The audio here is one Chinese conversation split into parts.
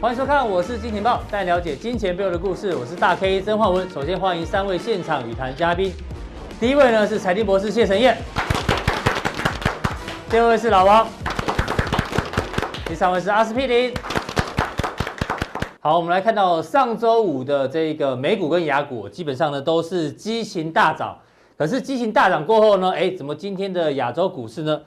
欢迎收看，我是金钱豹，带你了解金钱背后的故事。我是大 K 曾焕文。首先欢迎三位现场语谈嘉宾。第一位呢是财经博士谢晨彦，第二位是老王，第三位是阿司匹林。好，我们来看到上周五的这个美股跟亚股，基本上呢都是激情大涨。可是激情大涨过后呢，哎，怎么今天的亚洲股市呢？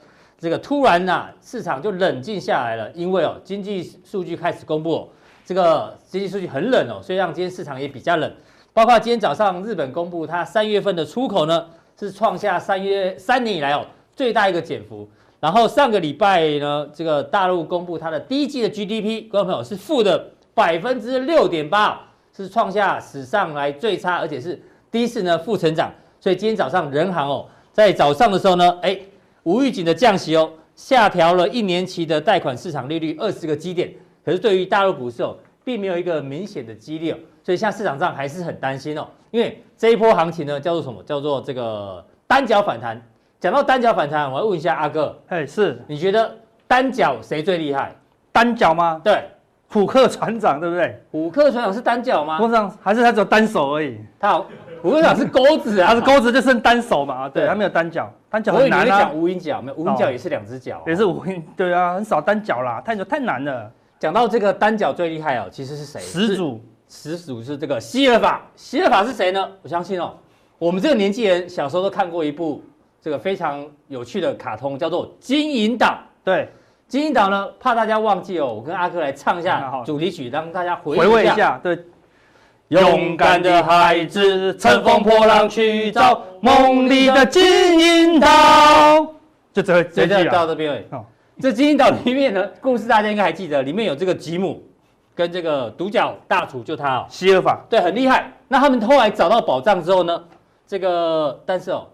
这个突然呐、市场就冷静下来了，因为哦，经济数据开始公布，这个经济数据很冷哦，所以让今天市场也比较冷。包括今天早上日本公布它三月份的出口呢，是创下三月三年以来哦最大一个减幅。然后上个礼拜呢，这个大陆公布它的第一季的 GDP，观众朋友是负的。百分之六点八，是创下史上来最差，而且是第一次呢负成长。所以今天早上人行哦，在早上的时候呢，哎，无预警的降息哦，下调了一年期的贷款市场利率二十个基点。可是对于大陆股市哦，并没有一个明显的激励哦，所以现在市场上还是很担心哦。因为这一波行情呢，叫做什么？叫做这个单脚反弹。讲到单脚反弹，我要问一下阿哥，哎，是你觉得单脚谁最厉害？单脚吗？对。虎克船长对不对？虎克船长是单脚吗？不是，还是他只有单手而已。他好，虎克船长是钩子啊，他是钩子就剩单手嘛。对，他没有单脚，单脚很难啊。讲无影脚，没有无影脚也是两只脚，也是无影。对啊，很少单脚啦，太难了。讲到这个单脚最厉害哦，其实是谁？始祖，始祖是这个希尔法。希尔法是谁呢？我相信哦，我们这个年纪人小时候都看过一部这个非常有趣的卡通，叫做《金银岛》。对。金银岛呢，怕大家忘记哦，我跟阿哥来唱一下主题曲，让大家回回味一下。对，勇敢的孩子乘风破浪去找梦里的金银岛。就这这这到这边而已。哦，这金银岛里面的故事大家应该还记得，里面有这个吉姆跟这个独角大厨，就他哦，希尔法，对，很厉害。那他们后来找到宝藏之后呢，这个但是哦，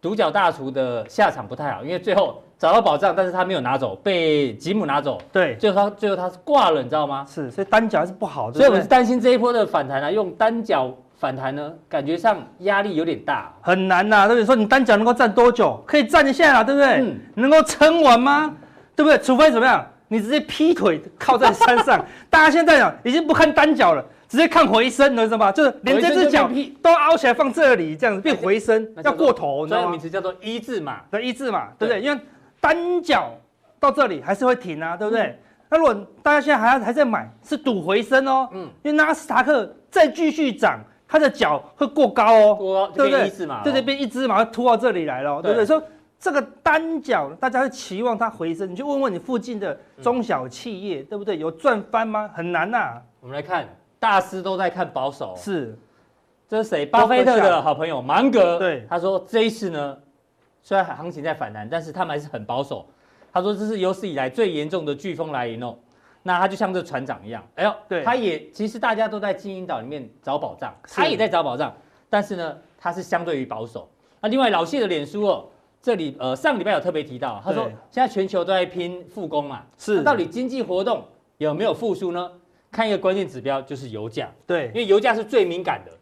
独角大厨的下场不太好，因为最后。找到宝藏，但是他没有拿走，被吉姆拿走。对，最后他最后他是挂了，你知道吗？是，所以单脚还是不好的。所以我们是担心这一波的反弹呢、啊，用单脚反弹呢，感觉上压力有点大，很难呐、啊，对不对？说你单脚能够站多久？可以站一下啊，对不对？嗯、能够撑完吗？对不对？除非怎么样，你直接劈腿靠在山上。大家现在讲已经不看单脚了，直接看回身，你知道吗？就是连这只脚都凹起来放这里，这样子变回身，要过头。专业名词叫做一字马，对，一字马，对不对？因为单脚到这里还是会停啊，对不对？嗯、那如果大家现在还还在买，是赌回升哦。嗯，因为纳斯达克再继续涨，它的脚会过高哦，过高对不对？对这边一只马会突到这里来了，对不对？说这个单脚，大家会期望它回升，你就问问你附近的中小企业，嗯、对不对？有赚翻吗？很难呐、啊。我们来看，大师都在看保守。是，这是谁？巴菲特的好朋友芒格。对，他说这一次呢。虽然行情在反弹，但是他们还是很保守。他说这是有史以来最严重的飓风来临哦。那他就像这船长一样，哎呦，对，他也其实大家都在金银岛里面找宝藏，他也在找宝藏，但是呢，他是相对于保守。那另外老谢的脸书哦，这里呃上礼拜有特别提到，他说现在全球都在拼复工嘛，是，到底经济活动有没有复苏呢？看一个关键指标就是油价，对，因为油价是最敏感的。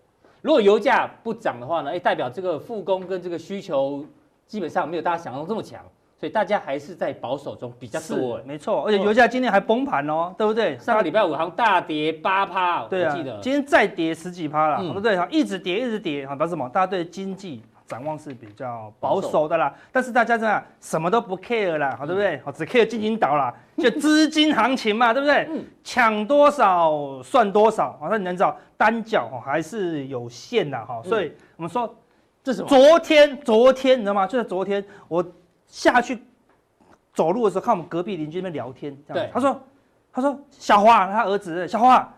如果油价不涨的话呢，哎，代表这个复工跟这个需求。基本上没有大家想象中这么强，所以大家还是在保守中比较多。没错，而且油价今天还崩盘哦，对不对？上个礼拜五好像大跌八趴，对啊，记得今天再跌十几趴了，对不对？一直跌，一直跌，好，表示什么？大家对经济展望是比较保守的啦。但是大家这样什么都不 care 啦，好，对不对？好，只 care 金银岛啦，就资金行情嘛，对不对？抢多少算多少，好，那你能知道单脚还是有限的哈，所以我们说。这是什么？昨天，昨天你知道吗？就在昨天，我下去走路的时候，看我们隔壁邻居那边聊天，这样对他说：“他说小花，他儿子小花，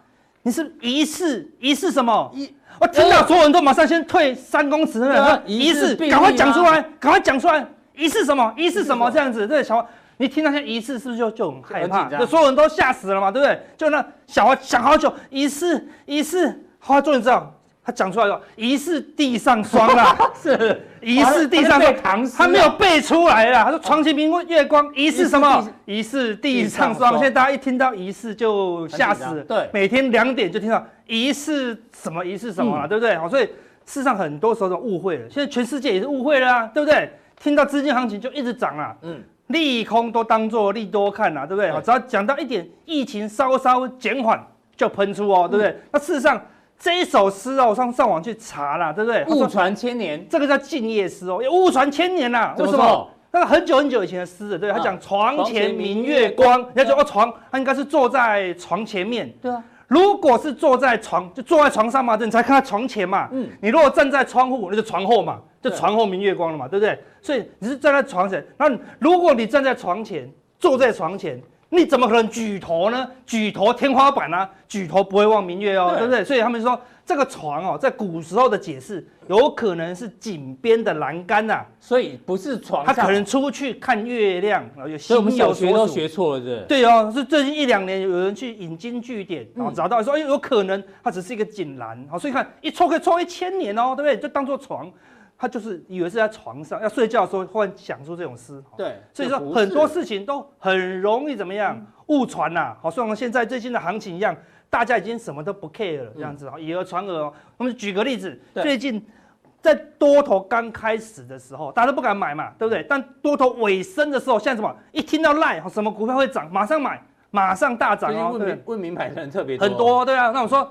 你是疑似疑似什么？疑我听到所有人都马上先退三公尺，那疑似，赶快讲出来，赶快讲出来，疑似什么？疑似什么？这样子，对小花，你听到像疑似，是不是就就很害怕？就所有人都吓死了嘛，对不对？就那小花想好久，疑似疑似，好，终于知道。”他讲出来了，疑是地上霜啊，是疑是地上霜，他没有背出来啊。他说床前明月光，疑是什么？疑是地上霜。现在大家一听到疑是就吓死了。对，每天两点就听到疑是什么？疑是什么了，对不对？好，所以事实上很多时候都误会了。现在全世界也是误会了啊，对不对？听到资金行情就一直涨啊。嗯，利空都当做利多看呐，对不对？好，只要讲到一点疫情稍稍减缓，就喷出哦，对不对？那事实上这一首诗哦，我上上网去查了，对不对？误传千年，这个叫静夜思哦，也误传千年呐，为什么？那个很久很久以前的诗的，对，他讲床前明月光，人家说哦床，他应该是坐在床前面，对啊。如果是坐在床，就坐在床上嘛，对，你才看到床前嘛。嗯。你如果站在窗户，那就床后嘛，就床后明月光了嘛，对不对？所以你是站在床前，那如果你站在床前，坐在床前，你怎么可能举头呢？举头天花板啊，举头不会望明月哦，对不对？所以他们说。这个床哦，在古时候的解释，有可能是井边的栏杆呐，所以不是床。他可能出去看月亮，然后有所以我们小学都学错了，是？对哦，是最近一两年有人去引经据典，然后找到说，哎，有可能它只是一个井栏，好，所以看一错可以错一千年哦，对不对？就当做床，他就是以为是在床上要睡觉的时候，忽然想出这种诗。对，所以说很多事情都很容易怎么样误传呐，好像现在最近的行情一样。大家已经什么都不 care 了，这样子啊，以讹传讹哦。我们举个例子，最近在多头刚开始的时候，大家都不敢买嘛，对不对？但多头尾声的时候，现在什么？一听到赖什么股票会涨，马上买，马上大涨哦。问名问名牌的人特别很多，对啊。那我说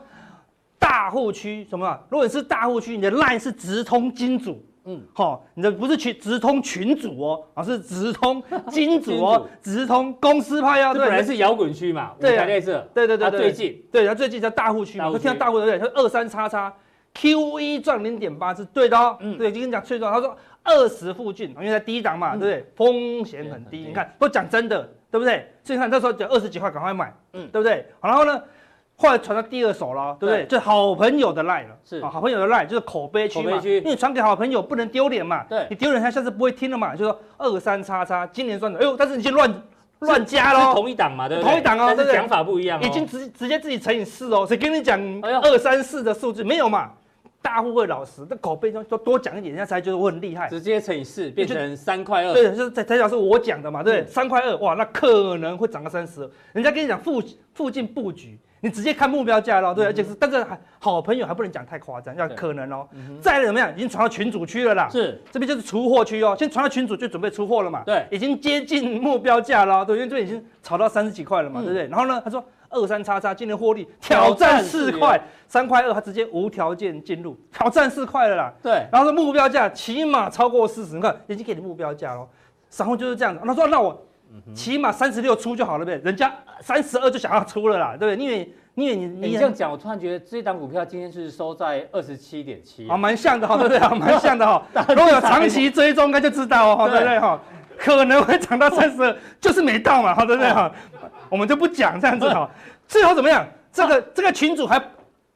大户区什么？如果你是大户区，你的 LINE 是直通金主。嗯，好，你的不是群直通群主哦，而是直通金主哦，直通公司派哦。这本来是摇滚区嘛，对，对对对，最近，对，他最近叫大户区嘛，我听到大户对不对？他二三叉叉 QE 赚零点八是对的哦，嗯，对，就跟你讲最重要，他说二十附近，因为在低档嘛，对不对？风险很低，你看，不讲真的，对不对？所以你看那时候讲二十几块，赶快买，嗯，对不对？好，然后呢？后来传到第二手了，对不对？就好朋友的赖了，是好朋友的赖，就是口碑区嘛。因为传给好朋友不能丢脸嘛，对，你丢脸他下次不会听了嘛。就说二三叉叉，今年算的，哎呦，但是你先乱乱加喽，同一档嘛，对不对？同一档哦，对不对？讲法不一样，已经直直接自己乘以四哦，谁跟你讲二三四的数字没有嘛？大户会老实，这口碑就多多讲一点，人家才觉得我很厉害。直接乘以四变成三块二，对，就是才才讲是我讲的嘛，对，三块二，哇，那可能会涨到三十。人家跟你讲附附近布局。你直接看目标价喽，对，而且是，但是还好朋友还不能讲太夸张，要可能哦。再来怎么样？已经传到群主区了啦，是，这边就是出货区哦，先传到群主就准备出货了嘛，对，已经接近目标价了，对，因为这边已经炒到三十几块了嘛，对不对？然后呢，他说二三叉叉今年获利挑战四块，三块二，他直接无条件进入挑战四块了啦，对，然后说目标价起码超过四十，你看已经给你目标价喽，然后就是这样子，他说那我。起码三十六出就好了呗，人家三十二就想要出了啦，对不对？因为因为你你这样讲，我突然觉得这档股票今天是收在二十七点七，啊，蛮像的哈，对不对？蛮像的哈。如果有长期追踪，应该就知道哦，对不对哈？可能会涨到三十二，就是没到嘛，对不对哈？我们就不讲这样子哈。最后怎么样？这个这个群主还。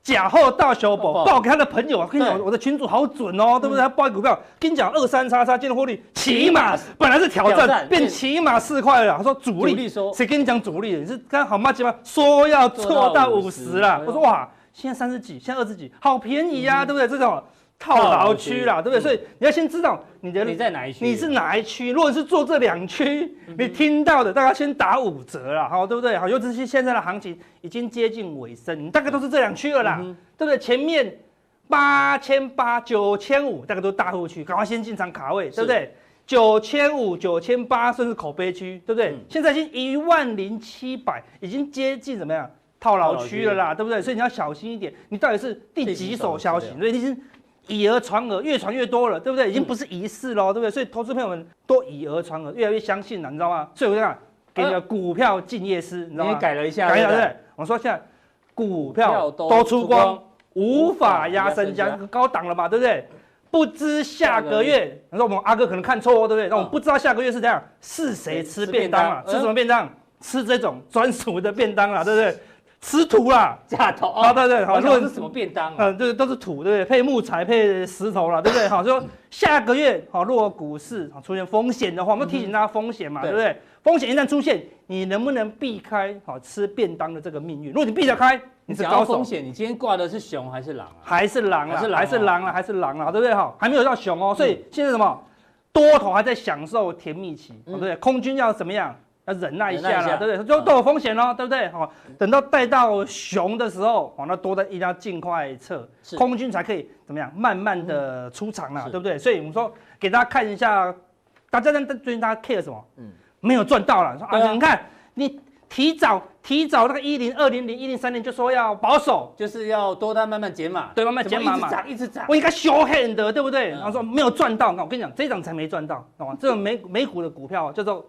假货大小宝报给他的朋友啊，跟你讲，我的群主好准哦，对不对？他报股票，跟你讲二三叉叉今天获利起码本来是挑战，变起码四块了。他说主力说，谁跟你讲主力？你是刚好嘛？几吗？说要做到五十了。我说哇，现在三十几，现在二十几，好便宜呀，对不对？这种。套牢区啦，对不对？所以你要先知道你的你在哪一区，你是哪一区。如果是做这两区，你听到的大概先打五折啦，好，对不对？好，尤其是现在的行情已经接近尾声，你大概都是这两区了啦，对不对？前面八千八、九千五，大概都是大户区，赶快先进场卡位，对不对？九千五、九千八，甚至口碑区，对不对？现在已经一万零七百，已经接近怎么样套牢区了啦，对不对？所以你要小心一点，你到底是第几手消息？所以你已经。以讹传讹，越传越多了，对不对？已经不是一事了，对不对？所以投资朋友们都以讹传讹，越来越相信了，你知道吗？所以我讲，给你个股票静夜思，你知道吗？改了一下，改了对不对？我说现在股票都出光，无法压身家，高档了嘛，对不对？不知下个月，你说我们阿哥可能看错哦，对不对？那我们不知道下个月是怎样，是谁吃便当啊？吃什么便当？吃这种专属的便当啊，对不对？吃土啦，假头啊，对对，好，如果是什么便当啊？嗯，对，都是土，对不对？配木材，配石头啦，对不对？好，就说下个月，好，如果股市出现风险的话，我们提醒大家风险嘛，对不对？风险一旦出现，你能不能避开好吃便当的这个命运？如果你避得开，你是高风险。你今天挂的是熊还是狼啊？还是狼啊？还是狼？还是狼了？还是狼了？对不对？哈，还没有到熊哦，所以现在什么？多头还在享受甜蜜期，对不对？空军要怎么样？要忍耐一下啦，对不对？都都有风险哦，对不对？好，等到带到熊的时候，哦，那多的一定要尽快撤，空军才可以怎么样？慢慢的出场啦，对不对？所以我们说给大家看一下，大家在最近大家 care 什么？嗯，没有赚到了。说啊，啊你看你提早提早那个一零二零零一零三零就说要保守，就是要多单慢慢减码，对，慢慢减码嘛，一直涨一直涨。我应该 show hand 的，对不对？嗯、然后说没有赚到，那我跟你讲，这一涨才没赚到，懂吗？这种美美股的股票叫做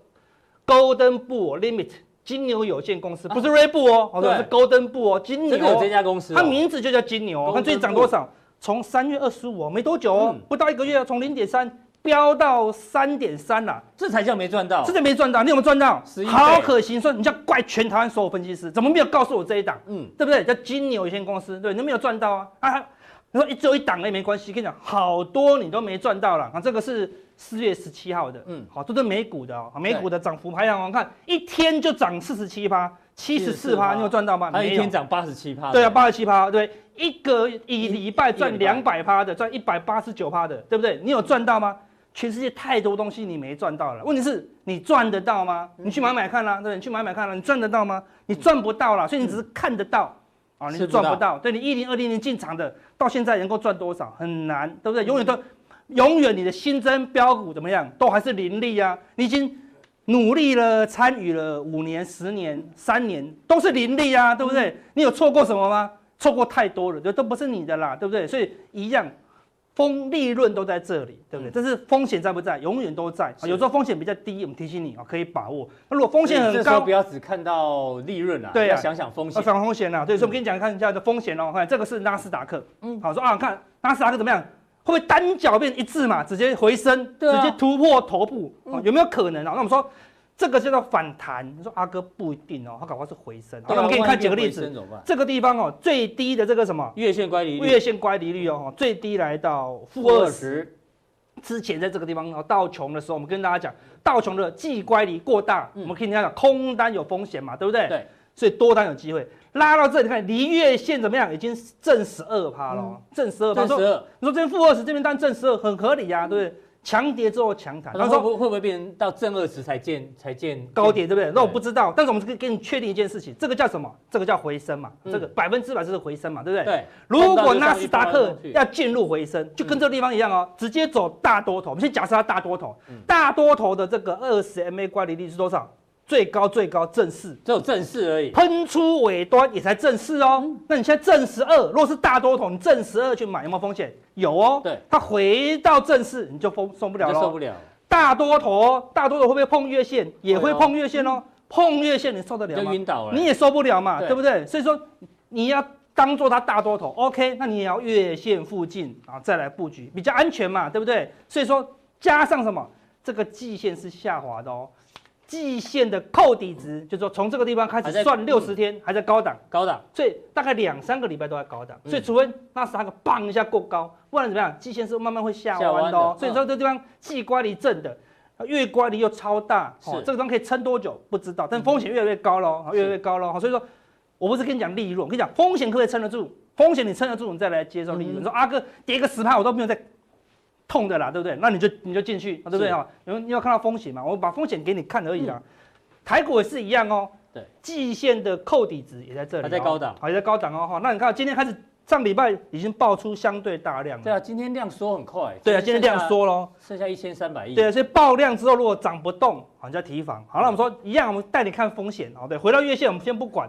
Golden Bull Limit。金牛有限公司不是瑞布哦，哦，是 Golden Bull 哦，金牛有这家公司，它名字就叫金牛。看最近涨多少？从三月二十五哦，没多久哦，不到一个月，从零点三飙到三点三了，这才叫没赚到，这才没赚到。你有没有赚到？好可惜，说你叫怪全台湾所有分析师，怎么没有告诉我这一档？嗯，对不对？叫金牛有限公司，对，你没有赚到啊？啊，你说一只有一档也没关系，跟你讲，好多你都没赚到了啊，这个是。四月十七号的，嗯，好，这是美股的哦，美股的涨幅排行榜，看一天就涨四十七趴，七十四趴，你有赚到吗？没有，一天涨八十七趴，对啊，八十七趴，对，一个一礼拜赚两百趴的，赚一百八十九趴的，对不对？你有赚到吗？全世界太多东西你没赚到了，问题是你赚得到吗？你去买买看啦，对，你去买买看啦，你赚得到吗？你赚不到啦，所以你只是看得到，啊，你赚不到，对你一零二零年进场的，到现在能够赚多少？很难，对不对？永远都。永远你的新增标股怎么样，都还是零利啊！你已经努力了，参与了五年、十年、三年，都是零利啊，对不对？你有错过什么吗？错过太多了，这都不是你的啦，对不对？所以一样，风利润都在这里，对不对？但是风险在不在？永远都在。有时候风险比较低，我们提醒你啊，可以把握。那如果风险很高，不要只看到利润啊，对啊，想想风险，想风险啊。对，所以我跟你讲，看一下的风险哦。看这个是纳斯达克，嗯，好说啊，看纳斯达克怎么样？会不会单脚变一字马，直接回升，啊、直接突破头部？嗯、有没有可能啊？那我们说这个叫做反弹。你说阿哥不一定哦，他搞不好是回升。那我们给你看几个例子。这个地方哦，最低的这个什么月线乖离率，月线乖离率哦，最低来到负二十。之前在这个地方哦，道琼的时候，我们跟大家讲，道琼的季乖离过大，嗯、我们可以听讲空单有风险嘛，对不对？对。所以多单有机会。拉到这里，你看离月线怎么样？已经正十二趴了，正十二趴。说，你说这边负二十，这边当正十二，很合理呀，对不对？强跌之后强弹，他说会会不会变成到正二十才见才见高点，对不对？那我不知道，但是我们可以给你确定一件事情，这个叫什么？这个叫回升嘛，这个百分之百是回升嘛，对不对？对。如果纳斯达克要进入回升，就跟这个地方一样哦，直接走大多头。我们先假设它大多头，大多头的这个二十 MA 乖离率是多少？最高最高正四，只有正四而已，喷出尾端也才正四哦。嗯、那你现在正十二，如果是大多头，你正十二去买有没有风险？有哦。对，它回到正四，你就封受不了了。受不了。大多头，大多头会不会碰月线？也会碰月线哦。哦碰月线你受得了吗？就晕倒了。你也受不了嘛，对，对不对？所以说你要当做它大多头，OK？那你也要月线附近啊再来布局，比较安全嘛，对不对？所以说加上什么？这个季线是下滑的哦。季线的扣底值，就是说从这个地方开始算六十天，还在高档，高档，所以大概两三个礼拜都在高档，所以除非纳斯达克棒一下过高，不然怎么样？季线是慢慢会下弯的哦。所以说这地方季乖离正的，月乖离又超大，哦，这个地方可以撑多久不知道，但风险越来越高喽，越来越高喽。所以说，我不是跟你讲利润，我跟你讲风险可不可以撑得住？风险你撑得住，你再来接受利润。你说阿哥跌个十趴，我都没有在。痛的啦，对不对？那你就你就进去，对不对哈？因为你要看到风险嘛，我把风险给你看而已啦。台股也是一样哦，对，季线的扣底值也在这里，还在高档，还在高档哦哈。那你看今天开始上礼拜已经爆出相对大量了，对啊，今天量缩很快，对啊，今天量缩咯，剩下一千三百亿，对啊，所以爆量之后如果涨不动，好，你就要提防。好，那我们说一样，我们带你看风险哦，对，回到月线我们先不管。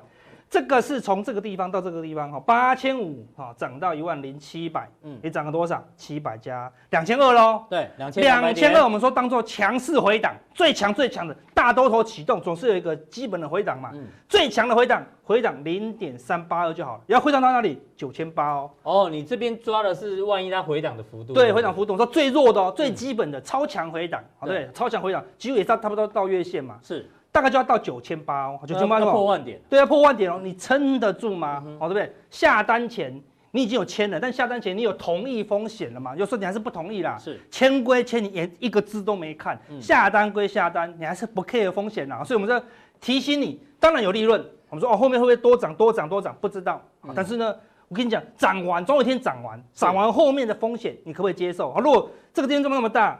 这个是从这个地方到这个地方哈，八千五哈涨到一万零七百，嗯，你涨了多少？七百加两千二喽。对，两千两千二，我们说当做强势回档，最强最强的大多头启动，总是有一个基本的回档嘛。嗯，最强的回档，回档零点三八二就好了。要回档到哪里？九千八哦。哦，你这边抓的是万一它回档的幅度？对，回档幅度，我说最弱的哦，最基本的超强回档，好对，超强回档，几乎也差差不多到月线嘛。是。大概就要到九千八哦，九千八破万点，对啊，破万点哦，你撑得住吗？哦，对不对？下单前你已经有签了，但下单前你有同意风险了嘛？有时候你还是不同意啦，是签归签，你连一个字都没看，下单归下单，你还是不 care 风险啦。所以我们在提醒你，当然有利润。我们说哦，后面会不会多涨多涨多涨？不知道。但是呢，我跟你讲，涨完总有一天涨完，涨完后面的风险你可不可以接受？啊，如果这个地方这么那么大。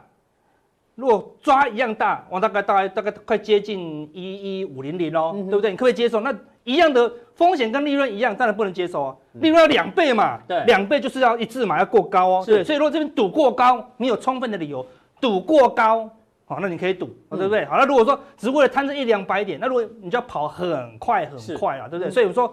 如果抓一样大，我大概大概大概快接近一一五零零哦，对不对？你可不可以接受？那一样的风险跟利润一样，当然不能接受啊。利润要两倍嘛，对，两倍就是要一致嘛，要过高哦。对，所以如果这边赌过高，你有充分的理由赌过高，好，那你可以赌，对不对？好，那如果说只为了贪这一两百点，那如果你就要跑很快很快啊，对不对？所以我说，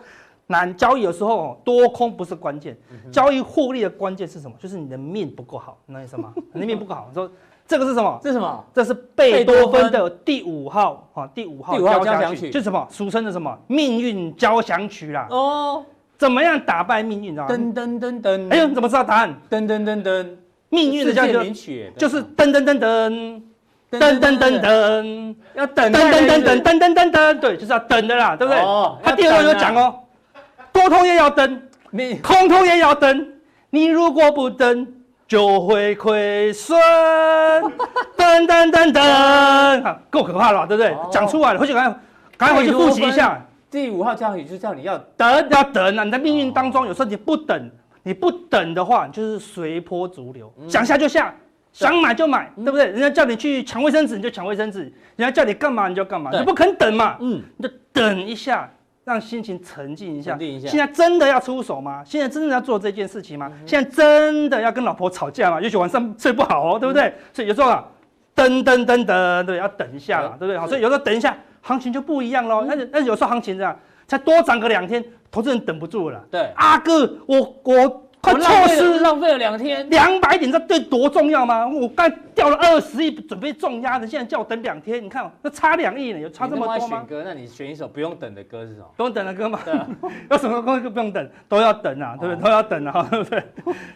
难交易的时候多空不是关键，交易获利的关键是什么？就是你的命不够好，那意思吗？你的命不够好，你说这个是什么？这是什么？这是贝多芬的第五号啊，第五号交响曲，就是什么？俗称的什么？命运交响曲啦。哦，怎么样打败命运？噔噔噔噔。哎呦，你怎么知道答案？噔噔噔噔。命运的交响曲就是噔噔噔噔。噔噔噔噔，要等噔噔噔噔噔噔噔噔，对，就是要等的啦，对不对？哦。他第二段有讲哦，多通也要等，你空通也要等，你如果不等，就会亏损。噔噔噔噔，够可怕了，对不对？讲出来了，回去赶快，赶快回去复习一下。第五号交响曲就叫你要等，要等啊！你在命运当中，有时候你不等，你不等的话，就是随波逐流，想下就下。想买就买，对不对？人家叫你去抢卫生纸，你就抢卫生纸；人家叫你干嘛，你就干嘛，你不肯等嘛。嗯，你就等一下，让心情沉静一下。一下。现在真的要出手吗？现在真的要做这件事情吗？现在真的要跟老婆吵架吗？也许晚上睡不好哦，对不对？所以有时候啊，噔噔噔噔，对，要等一下，对不对？好，所以有时候等一下，行情就不一样喽。但是但是有时候行情这样，才多涨个两天，投资人等不住了。对，阿哥，我我。快错失，浪费了两天，两百点，你知道对多重要吗？我刚掉了二十亿，准备重压的，现在叫我等两天，你看，那差两亿呢，有差这么多吗？选歌，那你选一首不用等的歌是什么？不用等的歌吗？对啊，有什么歌就不用等？都要等啊，对不对？都要等啊，对不对？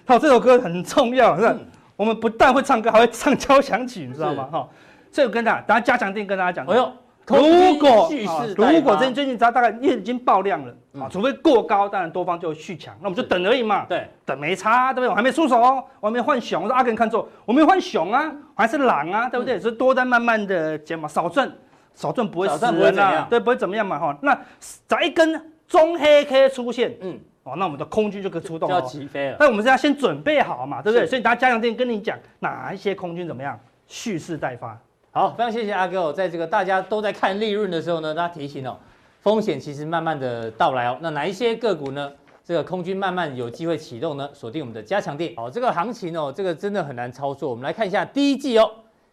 好，这首歌很重要，是吧？我们不但会唱歌，还会唱交响曲，你知道吗？哈，所以我跟大家，等下加强定跟大家讲。哎呦。如果如果最近最近大概已经爆量了啊，除非过高，当然多方就会续强，那我们就等而已嘛。对，等没差，对不对？我还没出手哦，我还没换熊。我说阿根看错，我没换熊啊，还是狼啊，对不对？所以多单慢慢的减嘛，少赚，少赚不会死人啊，对，不会怎么样嘛哈。那找一根中黑 K 出现，嗯，哦，那我们的空军就可以出动了，要起飞了。但我们是要先准备好嘛，对不对？所以大家加强錠跟你讲，哪一些空军怎么样，蓄势待发。好，非常谢谢阿哥哦，在这个大家都在看利润的时候呢，大家提醒哦，风险其实慢慢的到来哦。那哪一些个股呢？这个空军慢慢有机会启动呢？锁定我们的加强錠。好，这个行情哦，这个真的很难操作。我们来看一下第一季哦，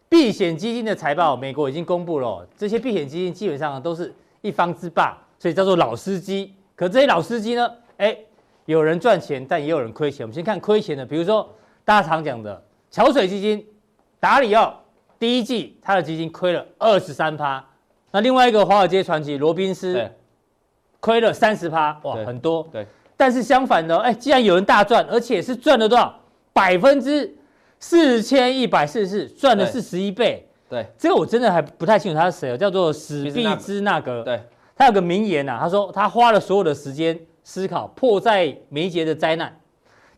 避险基金的财报，美国已经公布了哦。这些避险基金基本上都是一方之霸，所以叫做老司机。可这些老司机呢，哎，有人赚钱，但也有人亏钱。我们先看亏钱的，比如说大家常讲的桥水基金，达里奥。第一季他的基金亏了二十三趴，那另外一个华尔街传奇罗宾斯亏了三十趴，哇，很多。对，但是相反的，哎，既然有人大赚，而且是赚了多少？百分之四千一百四十四，赚了四十一倍。对，这个我真的还不太清楚他是谁哦，叫做史毕兹纳格。对，他有个名言呐，他说他花了所有的时间思考迫在眉睫的灾难，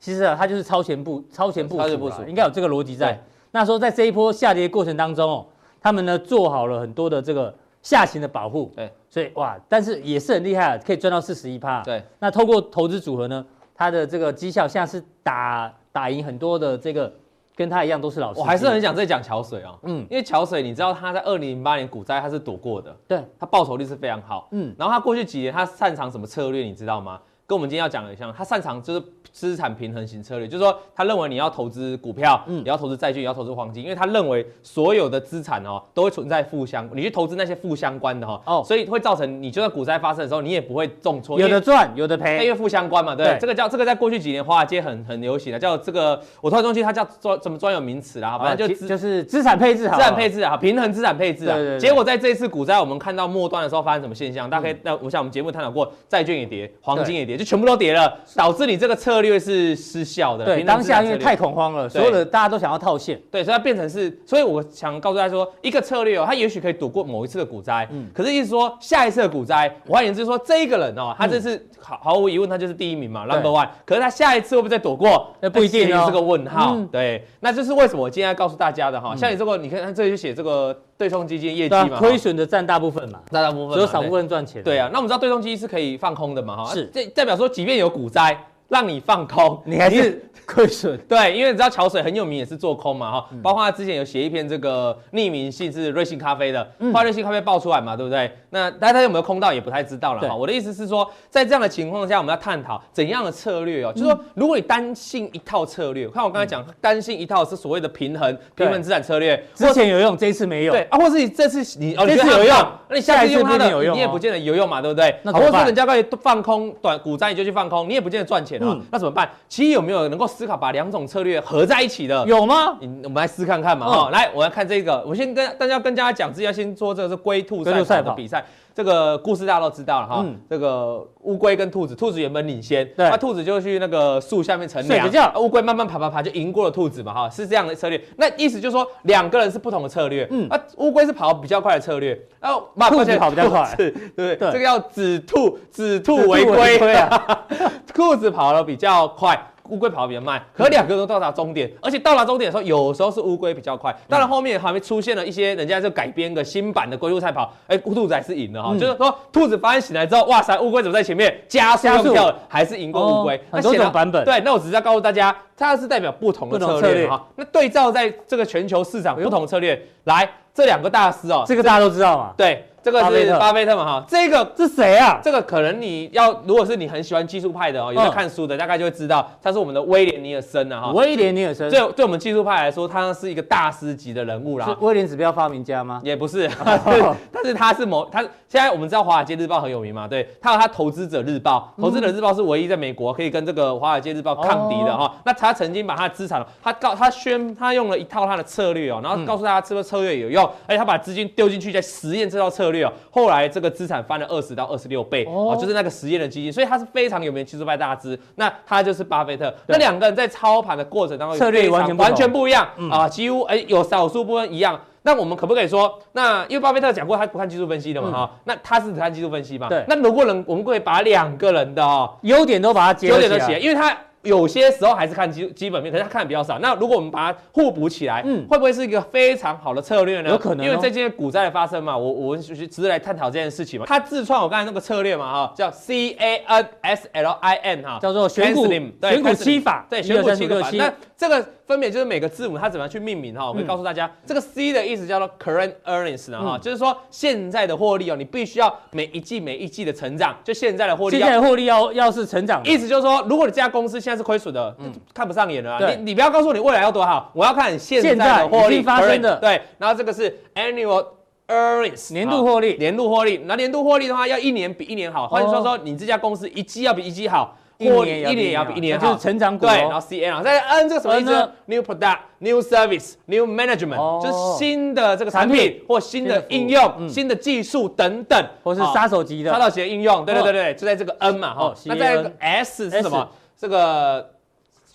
其实啊，他就是超前部超前部署，应该有这个逻辑在。那说在这一波下跌过程当中哦，他们呢做好了很多的这个下行的保护，对，所以哇，但是也是很厉害啊，可以赚到四十一趴。对，那透过投资组合呢，它的这个绩效现在是打打赢很多的这个跟他一样都是老师。我还是很想再讲桥水啊，嗯，因为桥水你知道他在二零零八年股灾他是躲过的，对，他报酬率是非常好，嗯，然后他过去几年他擅长什么策略你知道吗？跟我们今天要讲的像，他擅长就是。资产平衡型策略，就是说，他认为你要投资股票，嗯，你要投资债券，也要投资黄金，因为他认为所有的资产哦都会存在负相，你去投资那些负相关的哈，哦，所以会造成你就算股灾发生的时候，你也不会重挫，有的赚，有的赔，因为负相关嘛，对，对？这个叫这个在过去几年华尔街很很流行的，叫这个我突然忘记它叫专什么专有名词啦，反正就就是资产配置，资产配置啊，平衡资产配置啊，对对对，结果在这一次股灾，我们看到末端的时候发生什么现象？大家可以，那我想我们节目探讨过，债券也跌，黄金也跌，就全部都跌了，导致你这个策略是失。效的对，当下因为太恐慌了，所有的大家都想要套现，对，所以它变成是，所以我想告诉大家说，一个策略哦，它也许可以躲过某一次的股灾，嗯，可是意思说下一次的股灾，换言之说这一个人哦，他这次毫毫无疑问他就是第一名嘛，number one，可是他下一次会不会再躲过？那不一定哦，是个问号，对，那就是为什么我今天要告诉大家的哈，像你这个，你看这里就写这个对冲基金业绩嘛，亏损的占大部分嘛，占大部分，只有少部分赚钱，对啊，那我们知道对冲基金是可以放空的嘛，哈，是，这代表说即便有股灾。让你放空，你还是亏损。对，因为你知道桥水很有名，也是做空嘛哈，包括他之前有写一篇这个匿名信是瑞幸咖啡的，后来瑞幸咖啡爆出来嘛，对不对？那大家他有没有空到也不太知道了哈。我的意思是说，在这样的情况下，我们要探讨怎样的策略哦，就是说，如果你单信一套策略，看我刚才讲，单信一套是所谓的平衡平衡资产策略，之前有用，这一次没有。对啊，或是你这次你哦，这次有用，那你下次用它的，你也不见得有用嘛，对不对？那或者说人家告诉你放空短股灾，你就去放空，你也不见得赚钱啊。那怎么办？其实有没有能够思考把两种策略合在一起的？有吗？我们来试看看嘛。哈，来，我来看这个。我先跟大家跟大家讲，之前先说这个是龟兔赛跑的比赛。这个故事大家都知道了哈。这个乌龟跟兔子，兔子原本领先，那兔子就去那个树下面乘凉，乌龟慢慢爬爬爬就赢过了兔子嘛。哈，是这样的策略。那意思就是说两个人是不同的策略。嗯，啊，乌龟是跑比较快的策略，然后兔子跑比较快，对对对，这个叫止兔止兔为龟啊，兔子跑得比较快。乌龟跑得比较慢，可两个都到达终点，而且到达终点的时候，有时候是乌龟比较快。当然后面还没出现了一些人家就改编个新版的龟兔赛跑，哎，兔子还是赢了哈。嗯、就是说兔子发现醒来之后，哇塞，乌龟怎么在前面加速用跳，还是赢过乌龟。很多种版本。对，那我只是要告诉大家，它是代表不同的策略哈。那对照在这个全球市场不同策略，来这两个大师哦，这个大家都知道嘛？对。这个是巴菲特嘛哈，这个是谁啊？这个可能你要，如果是你很喜欢技术派的哦，有在看书的，大概就会知道他是我们的威廉尼尔森啊哈。威廉尼尔森，对对我们技术派来说，他是一个大师级的人物啦。是威廉指标发明家吗？也不是，但是他是某他现在我们知道华尔街日报很有名嘛，对，他有他投资者日报，投资者日报是唯一在美国可以跟这个华尔街日报抗敌的哈。那他曾经把他的资产，他告他宣他用了一套他的策略哦，然后告诉大家这个策略有用，而且他把资金丢进去在实验这套策略哦，后来。这个资产翻了二十到二十六倍哦，就是那个实验的基金，所以他是非常有名的技术派大师。那他就是巴菲特。那两个人在操盘的过程当中，策略完全完全不一样啊，几乎哎有少数部分一样。那我们可不可以说，那因为巴菲特讲过他不看技术分析的嘛哈，那他是只看技术分析嘛？对。那如果能，我们可以把两个人的哦优点都把它优点都写，因为他。有些时候还是看基基本面，可是他看的比较少。那如果我们把它互补起来，嗯，会不会是一一个非常好的策略呢？有可能，因为这件股灾的发生嘛，我我们只是来探讨这件事情嘛。他自创我刚才那个策略嘛，哈，叫 C A N S L I N 哈，叫做选股选股七法，对，选股七个法。那这个分别就是每个字母它怎么样去命名哈？我会告诉大家，这个 C 的意思叫做 Current Earnings 呢哈，就是说现在的获利哦，你必须要每一季每一季的成长，就现在的获利，现在的获利要要是成长，意思就是说，如果你这家公司现在是亏损的，嗯。看不上眼了啊！你你不要告诉我你未来要多好，我要看你现在的获利发生的。对，然后这个是 annual earnings 年度获利，年度获利。那年度获利的话，要一年比一年好。换句话说，你这家公司一季要比一季好，获利一年也要比一年好，就是成长股。对，然后 C N 啊，在 N 这个什么意思？New product, new service, new management，就是新的这个产品或新的应用、新的技术等等，或是杀手级的杀手级的应用。对对对对，就在这个 N 嘛哈。那在这个 S 是什么？这个。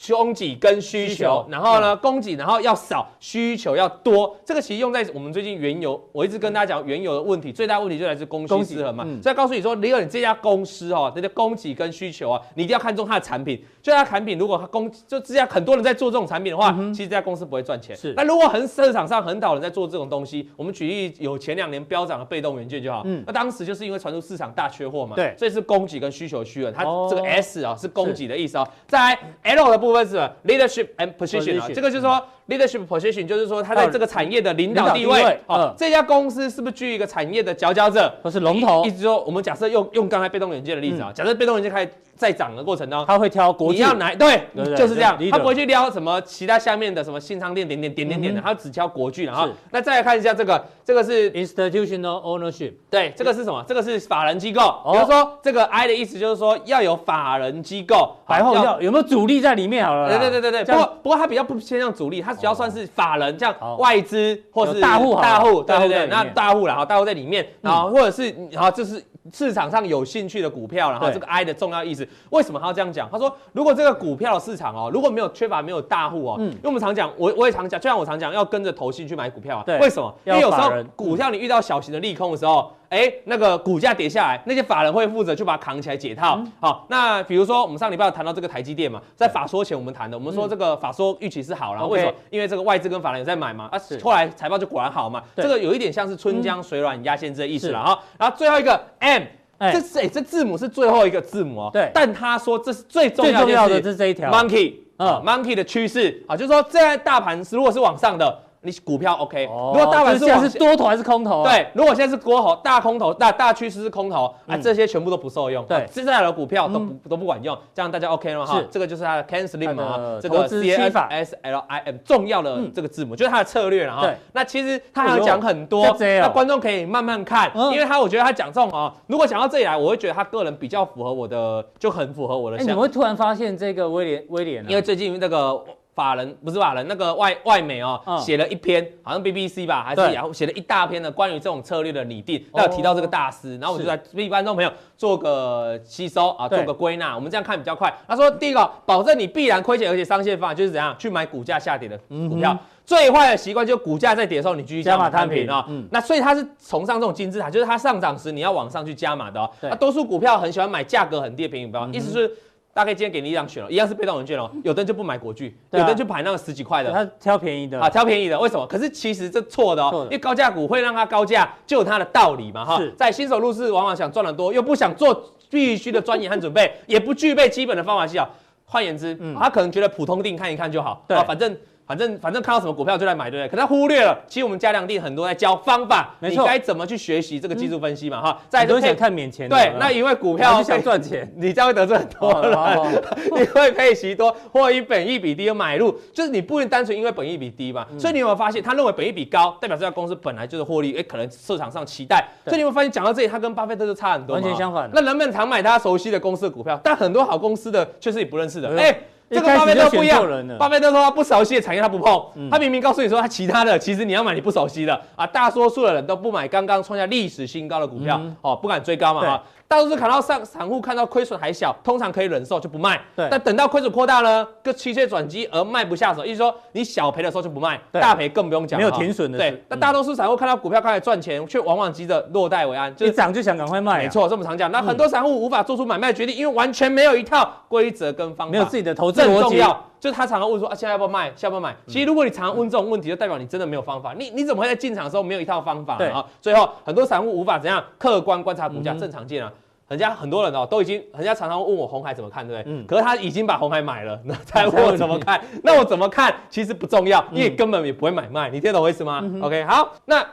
供给跟需求，然后呢，供给然后要少，需求要多。这个其实用在我们最近原油，我一直跟大家讲原油的问题，最大问题就来自供需失衡嘛。所以告诉你说，如果你这家公司哦，这个供给跟需求啊，你一定要看中它的产品。就它产品，如果它供就这家很多人在做这种产品的话，其实这家公司不会赚钱。是。那如果很市场上很少人在做这种东西，我们举例有前两年飙涨的被动元件就好。嗯。那当时就是因为传出市场大缺货嘛。对。所以是供给跟需求趋稳。它这个 S 啊是供给的意思哦。再来 L 的部分是 leader。and position 啊，这个就是说 leadership position，就是说他在这个产业的领导地位。好，这家公司是不是居一个产业的佼佼者，或是龙头？意思说，我们假设用用刚才被动元件的例子啊，假设被动元件开始在涨的过程当中，他会挑国际，你要哪？对，就是这样，他不会去撩什么其他下面的什么新商店点点点点点的，他只挑国巨。然后，那再来看一下这个，这个是 institutional ownership，对，这个是什么？这个是法人机构。比如说这个 I 的意思就是说要有法人机构，白话要有没有主力在里面？好了，对对对对对。不过不过它比较不偏向主力，它主要算是法人，像外资或是大户，大户，对对对，那大户然后大户在里面，然后或者是然后就是。市场上有兴趣的股票，然后这个 I 的重要意思，为什么他要这样讲？他说，如果这个股票的市场哦，如果没有缺乏没有大户哦，因为我们常讲，我我也常讲，就像我常讲，要跟着投信去买股票啊。对，为什么？因为有时候股票你遇到小型的利空的时候。哎，那个股价跌下来，那些法人会负责去把它扛起来解套。好，那比如说我们上礼拜有谈到这个台积电嘛，在法说前我们谈的，我们说这个法说预期是好了，为什么？因为这个外资跟法人有在买嘛，啊，后来财报就果然好嘛。这个有一点像是春江水暖鸭先知的意思了哈。然后最后一个 M 这是哎，这字母是最后一个字母哦。对，但他说这是最重要的，最重要的是这一条 Monkey 啊，Monkey 的趋势啊，就是说这大盘是如果是往上的。你股票 OK，如果大盘是是多头还是空头？对，如果现在是多头，大空头，大大趋势是空头，啊，这些全部都不受用。对，接下来的股票都不都不管用，这样大家 OK 了吗？哈，这个就是它的 Ken Slim 啊，这个 C S L I M 重要的这个字母，就是它的策略了哈。对，那其实他还有讲很多，那观众可以慢慢看，因为他我觉得他讲这种啊，如果讲到这里来，我会觉得他个人比较符合我的，就很符合我的。哎，你会突然发现这个威廉威廉，因为最近那个。法人不是法人，那个外外媒哦，写了一篇，好像 BBC 吧，还是然后写了一大篇的关于这种策略的拟定，那有提到这个大师，然后我就在为观众朋友做个吸收啊，做个归纳，我们这样看比较快。他说，第一个，保证你必然亏钱，而且上线方法就是怎样去买股价下跌的股票，最坏的习惯就是股价在跌的时候你继续加码摊平。啊。那所以它是崇尚这种金字塔，就是它上涨时你要往上去加码的哦。那多数股票很喜欢买价格很低的便宜股票，意思是。大概今天给你一张选了，一样是被动元件哦。有的人就不买国巨，有的人就买那个十几块的，他挑便宜的啊，挑便宜的。为什么？可是其实这错的哦，因为高价股会让它高价，就有它的道理嘛哈。在新手入市，往往想赚得多，又不想做必须的钻研和准备，也不具备基本的方法技巧。换言之，他可能觉得普通定看一看就好，对，反正。反正反正看到什么股票就来买，对不对？可他忽略了，其实我们嘉良錠很多在教方法，你该怎么去学习这个技术分析嘛？哈，再都想看免钱。对，那因为股票就想赚钱，你这样会得罪很多人。你会配息多，或以本益比低买入，就是你不能单纯因为本益比低嘛。所以你有没有发现，他认为本益比高，代表这家公司本来就是获利，哎，可能市场上期待。所以你有没有发现，讲到这里，他跟巴菲特就差很多，完全相反。那人们常买他熟悉的公司的股票，但很多好公司的却是你不认识的，哎。这个巴菲特不一样，巴菲特说他不熟悉的产业他不碰，他明明告诉你说他其他的，其实你要买你不熟悉的。啊，大多数的人都不买刚刚创下历史新高的股票，哦，不敢追高嘛哈。大多数看到上散户看到亏损还小，通常可以忍受就不卖。对，但等到亏损扩大呢，个期限转机而卖不下手，意思说你小赔的时候就不卖，大赔更不用讲。没有停损的。对，但大多数散户看到股票开始赚钱，却往往急着落袋为安，就是涨就想赶快卖。没错，这么常讲。那很多散户无法做出买卖决定，因为完全没有一套规则跟方法，没有自己的投资逻辑。就是他常常问说啊，现在要不要卖？下不要买？其实如果你常常问这种问题，就代表你真的没有方法。你你怎么会在进场的时候没有一套方法？对啊，最后很多散户无法怎样客观观察股价，正常见啊。人家很多人哦，都已经，人家常常问我红海怎么看，对不对？嗯。可是他已经把红海买了，那才问我怎么看？那我怎么看？其实不重要，因为根本也不会买卖。你听懂我意思吗？OK，好，那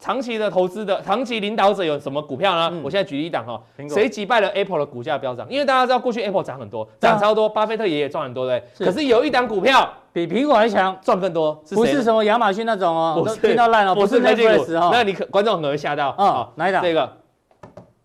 长期的投资的长期领导者有什么股票呢？我现在举一档哈，谁击败了 Apple 的股价飙涨？因为大家知道过去 Apple 涨很多，涨超多，巴菲特爷爷赚很多，对。可是有一档股票比苹果还强，赚更多，不是什么亚马逊那种哦，都听到烂了，不是那几股哦。那你可观众可能会吓到啊？哪一档？这个。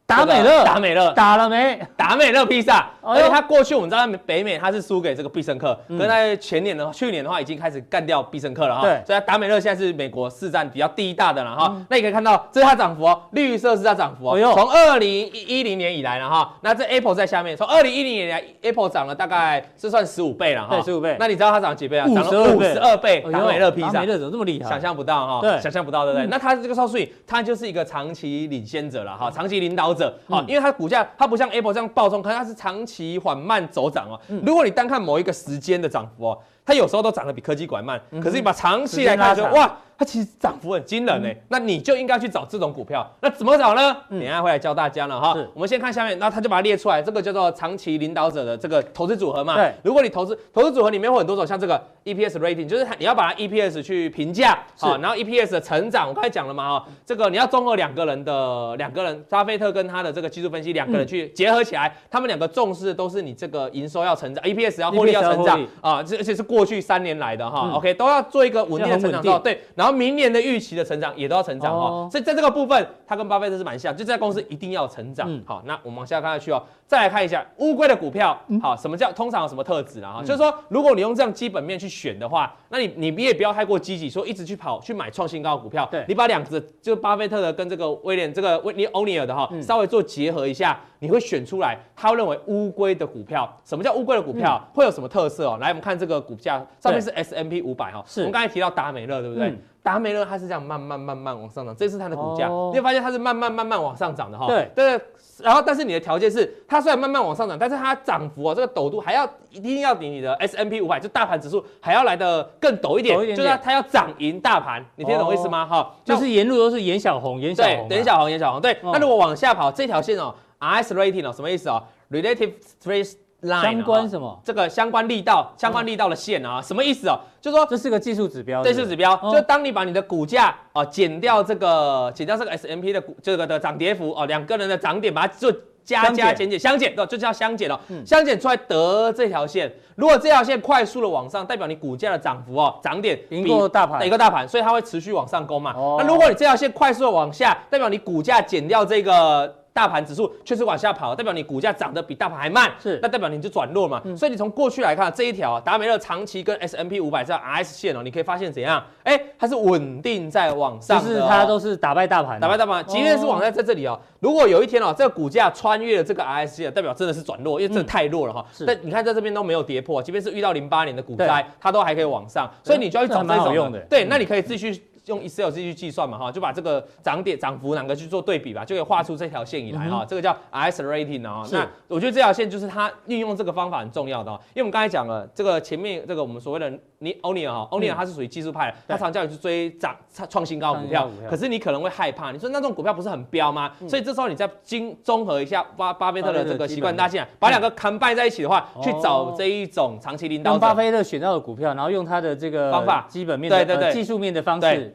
达美乐，达美乐打了没？达美乐披萨，而且他过去我们知道北美他是输给这个必胜客，可是在前年的去年的话已经开始干掉必胜客了哈。对，所以达美乐现在是美国市占比较第一大的了哈。那你可以看到这是它涨幅哦，绿色是它涨幅哦。从二零一零年以来了哈，那这 Apple 在下面，从二零一零年以来 Apple 涨了大概是算十五倍了哈。对，十五倍。那你知道它涨了几倍啊？涨了五十二倍。达美乐披萨，达美乐怎么这么厉害？想象不到哈。对，想象不到对不对？那它这个超税，它就是一个长期领先者了哈，长期领导者啊，因为它。股价它不像 Apple 这样暴冲，可是它是长期缓慢走涨哦。如果你单看某一个时间的涨幅哦，它有时候都涨得比科技股还慢。可是你把长期来看，说哇。它其实涨幅很惊人呢，那你就应该去找这种股票。那怎么找呢？等一下会来教大家了哈。我们先看下面，那他就把它列出来，这个叫做长期领导者的这个投资组合嘛。对，如果你投资投资组合里面会很多种，像这个 EPS rating，就是你要把它 EPS 去评价好，然后 EPS 的成长，我刚才讲了嘛哈，这个你要综合两个人的两个人，巴菲特跟他的这个技术分析两个人去结合起来，他们两个重视的都是你这个营收要成长，EPS 要获利要成长啊，这而且是过去三年来的哈，OK 都要做一个稳定的成长。对，然后明年的预期。的成长也都要成长哦，所以在这个部分，它跟巴菲特是蛮像，就这家公司一定要成长。好，那我们往下看下去哦，再来看一下乌龟的股票。好，什么叫通常有什么特质啊？哈，就是说，如果你用这样基本面去选的话，那你你也不要太过积极，说一直去跑去买创新高的股票。对，你把两个就是巴菲特的跟这个威廉这个威尼欧尼尔的哈，稍微做结合一下，你会选出来，他会认为乌龟的股票，什么叫乌龟的股票？会有什么特色哦？来，我们看这个股价上面是 S M P 五百哈，我们刚才提到达美乐，对不对？达美乐它是这样慢慢慢慢往上涨，这是它的股价，你会发现它是慢慢慢慢往上涨的哈。对对，然后但是你的条件是，它虽然慢慢往上涨，但是它涨幅啊，这个陡度还要一定要比你的 S&P 五百就大盘指数还要来得更陡一点，就是它要涨赢大盘，你听得懂意思吗？哈，就是沿路都是沿小红，沿小红，对，演小红，沿小红，对。那如果往下跑这条线哦。RS rating 哦，什么意思哦？Relative stress line 相关什么？这个相关力道，相关力道的线啊，什么意思哦？就是说这是个技术指标，技术指标，就当你把你的股价哦减掉这个减掉这个 S M P 的股这个的涨跌幅哦，两个人的涨点把它做。加加减减相减，对，就叫相减了。相减出来得这条线，如果这条线快速的往上，代表你股价的涨幅哦，涨点赢过大盘，赢过大盘，所以它会持续往上攻嘛。那如果你这条线快速的往下，代表你股价减掉这个。大盘指数确实往下跑，代表你股价涨得比大盘还慢，是那代表你就转弱嘛。嗯、所以你从过去来看这一条啊，达美乐长期跟 S M P 五百这样 R S 线哦，你可以发现怎样？哎、欸，它是稳定在往上的、哦，就是它都是打败大盘，打败大盘。即便是往在在这里哦，如果有一天哦，这个股价穿越了这个 R S 线，代表真的是转弱，因为这个太弱了哈。嗯、但你看在这边都没有跌破，即便是遇到零八年的股灾，它都还可以往上，所以你就要去找这种用的。对，那你可以继续。用 Excel 继续计算嘛哈，就把这个涨点涨幅两个去做对比吧，就可以画出这条线以来哈，这个叫 RS rating 啊。是那我觉得这条线就是它运用这个方法很重要的哦，因为我们刚才讲了这个前面这个我们所谓的你 O'Neil 哈，O'Neil 它是属于技术派的，他常叫你去追涨创新高股票，可是你可能会害怕，你说那种股票不是很飙吗？嗯、所以这时候你再经综合一下巴巴菲特的这个习惯大线，把两个 combine 在一起的话，去找这一种长期领导者。巴菲特选到的股票，然后用他的这个方法，基本面的对对对技术面的方式。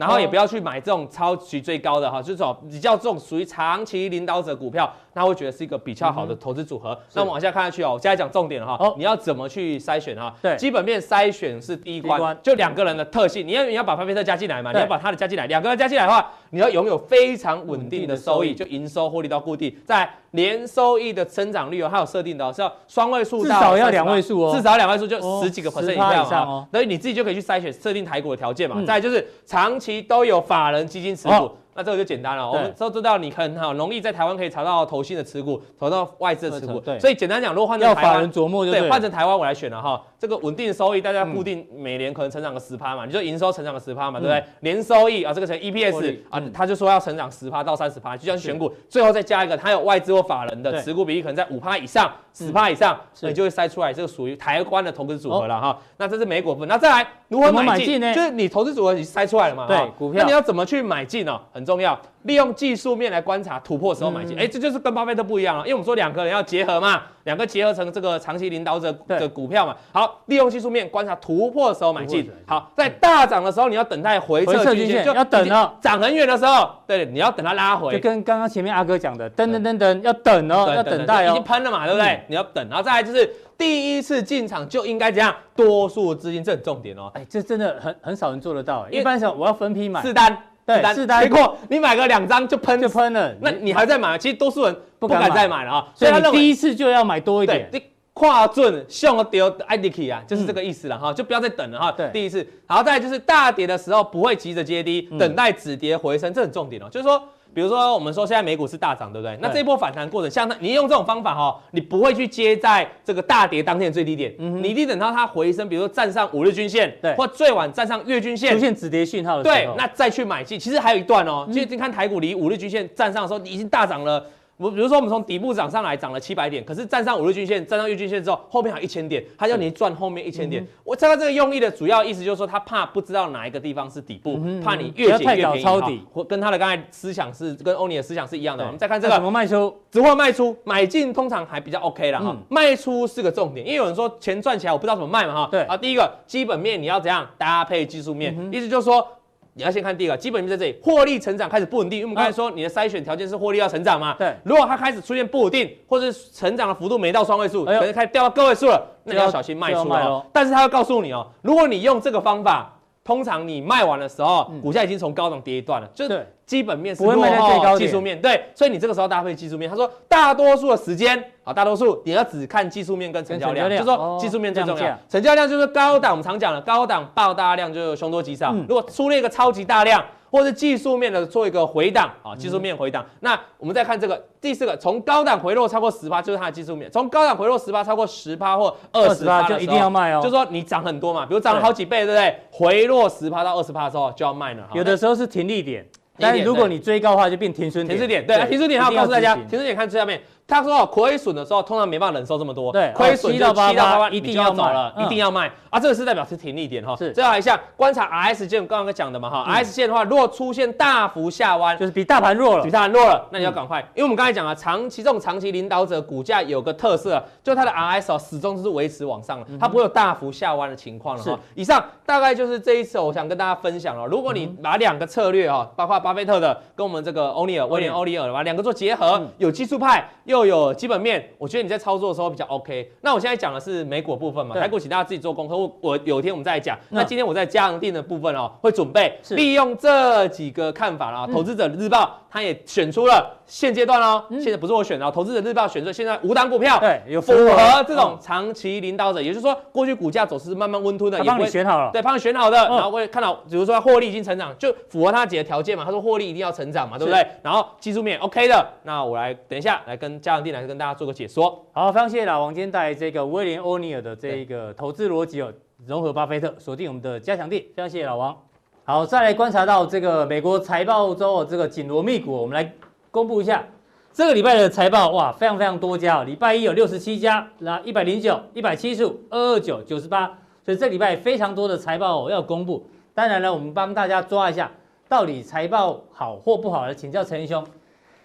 然后也不要去买这种超级最高的哈，这种比较这种属于长期领导者股票，那会觉得是一个比较好的投资组合。那我们往下看下去哦，我现在讲重点了哈，你要怎么去筛选哈？对，基本面筛选是第一关，就两个人的特性，你要你要把巴菲特加进来嘛，你要把他的加进来，两个人加进来的话，你要拥有非常稳定的收益，就营收获利到固定，在年收益的增长率哦，它有设定的是要双位数，至少要两位数哦，至少两位数就十几个 percent 以上哦，所以你自己就可以去筛选设定台股的条件嘛。再就是长期。都有法人基金持股，哦、那这个就简单了。我们都知道，你很好容易在台湾可以查到投信的持股，投到外资的持股。对，所以简单讲，如果换成台湾，法人琢磨就对，换成台湾我来选了哈。这个稳定收益，大家固定每年可能成长个十趴嘛，你就营收成长个十趴嘛，对不对？年收益啊，这个成 EPS 啊，他就说要成长十趴到三十趴，就像选股，最后再加一个，它有外资或法人的持股比例可能在五趴以上、十趴以上，所以就会筛出来这个属于台湾的投资组合了哈。那这是美股分，那再来如何买进？呢？就是你投资组合已经筛出来了嘛，对，股票，那你要怎么去买进呢？很重要，利用技术面来观察突破的时候买进，哎，这就是跟巴菲特不一样了，因为我们说两个人要结合嘛，两个结合成这个长期领导者的股票嘛，好。利用技术面观察突破的时候买进，好，在大涨的时候你要等待回撤均线，就要等了。涨很远的时候，对，你要等它拉回，就跟刚刚前面阿哥讲的，等等等等，要等哦，要等待哦，已经喷了嘛，对不对？你要等，然后再来就是第一次进场就应该怎样？多数资金，这很重点哦。哎，这真的很很少人做得到，一般想我要分批买，四单，对，四单，结果你买个两张就喷就喷了，那你还在买？其实多数人不敢再买了啊，所以他第一次就要买多一点。跨准向我丢 IDK 啊，就是这个意思了哈，就不要再等了哈。对，第一次，然后，再来就是大跌的时候不会急着接低，等待止跌回升，这很重点哦。就是说，比如说我们说现在美股是大涨，对不对？那这一波反弹过程，像你用这种方法哈，你不会去接在这个大跌当天的最低点，你一定等到它回升，比如说站上五日均线，对，或最晚站上月均线，出现止跌讯号的时候，对，那再去买进。其实还有一段哦，其实你看台股离五日均线站上的时候，你已经大涨了。我比如说，我们从底部涨上来，涨了七百点，可是站上五日均线，站上月均线之后，后面还有一千点，他叫你赚后面一千点。我猜到这个用意的主要意思就是说，他怕不知道哪一个地方是底部，怕你越减越便宜。抄底，或跟他的刚才思想是跟欧尼的思想是一样的。我们再看这个怎么卖出，只会卖出，买进通常还比较 OK 了哈。卖出是个重点，因为有人说钱赚起来，我不知道怎么卖嘛哈。对啊，第一个基本面你要怎样搭配技术面，意思就是说。你要先看第一个基本面在这里，获利成长开始不稳定，因为我们刚才说你的筛选条件是获利要成长嘛。对，如果它开始出现不稳定，或者是成长的幅度没到双位数，可能开始掉到个位数了，那你要小心卖出了。但是他要告诉你哦，如果你用这个方法。通常你卖完的时候，股价已经从高档跌一段了，就是基本面是落后技术面，对，所以你这个时候搭配技术面。他说，大多数的时间啊，大多数你要只看技术面跟成交量，就是说技术面最重要，成交量就是高档，我们常讲的高档爆大量就凶多吉少，如果出了一个超级大量。或是技术面的做一个回档啊，技术面回档。那我们再看这个第四个，从高档回落超过十趴，就是它的技术面。从高档回落十趴，超过十趴或二十趴就一定要卖哦。就是说你涨很多嘛，比如涨了好几倍，对不对？回落十趴到二十趴的时候就要卖了。有的时候是停利点，但是如果你追高的话，就变停损点。停损点，对，停损点，还要告诉大家，停损点看最下面。他说亏损的时候，通常没办法忍受这么多。对，亏损七到八万，一定要走了，嗯、一定要卖啊！这个是代表是停利点哈。是，最后一下观察 R S 线，刚刚讲的嘛哈、嗯、，R S 线的话，如果出现大幅下弯，就是比大盘弱了，比大盘弱了，那你要赶快，嗯、因为我们刚才讲了，长期这种长期领导者股价有个特色，就它的 R S 哦始终是维持往上的，它不会有大幅下弯的情况了哈。以上大概就是这一次我想跟大家分享了。如果你把两个策略哈，包括巴菲特的跟我们这个欧尼尔威廉欧尼尔把两个做结合，有技术派又有基本面。我觉得你在操作的时候比较 OK。那我现在讲的是美股部分嘛，台股请大家自己做功课。我我有一天我们再讲。那今天我在加强定的部分哦，会准备利用这几个看法啦。投资者日报他也选出了现阶段哦，现在不是我选的，投资者日报选出现在五档股票，对，有符合这种长期领导者，也就是说过去股价走势慢慢温吞的，也帮你选好了，对，帮你选好的，然后会看到，比如说获利已经成长，就符合他几个条件嘛。他说获利一定要成长嘛，对不对？然后技术面 OK 的，那我来等一下来跟加强錠来跟大家做个解说。好，非常谢谢老王今天带来这个威廉欧尼尔的这一个投资逻辑哦，融合巴菲特，锁定我们的加强錠。非常谢谢老王。好，再来观察到这个美国财报周这个紧锣密鼓，我们来公布一下这个礼拜的财报。哇，非常非常多家哦，礼拜一有六十七家，那一百零九、一百七十五、二二九、九十八，所以这礼拜非常多的财报要公布。当然了，我们帮大家抓一下，到底财报好或不好来请教陈兄。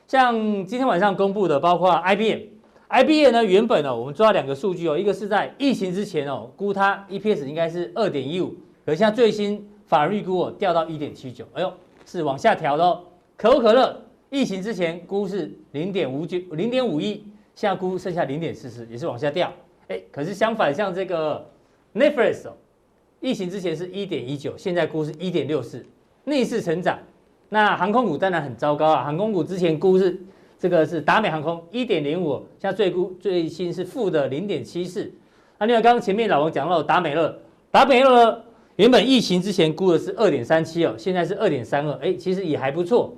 像今天晚上公布的，包括 IBM。IBM 呢，原本呢，我们抓两个数据哦，一个是在疫情之前哦，估它 EPS 应该是二点一五，可是现在最新法人预估哦，掉到一点七九，哎呦，是往下调的哦。可口可乐疫情之前估是零点五九、零点五一，现在估剩下零点四四，也是往下掉。哎，可是相反，像这个 Netflix 哦，疫情之前是一点一九，现在估是一点六四，逆势成长。那航空股当然很糟糕啊，航空股之前估是。这个是达美航空一点零五，现在最估最新是负的零点七四。那另外刚刚前面老王讲到达美乐，达美乐原本疫情之前估的是二点三七哦，现在是二点三二，哎，其实也还不错。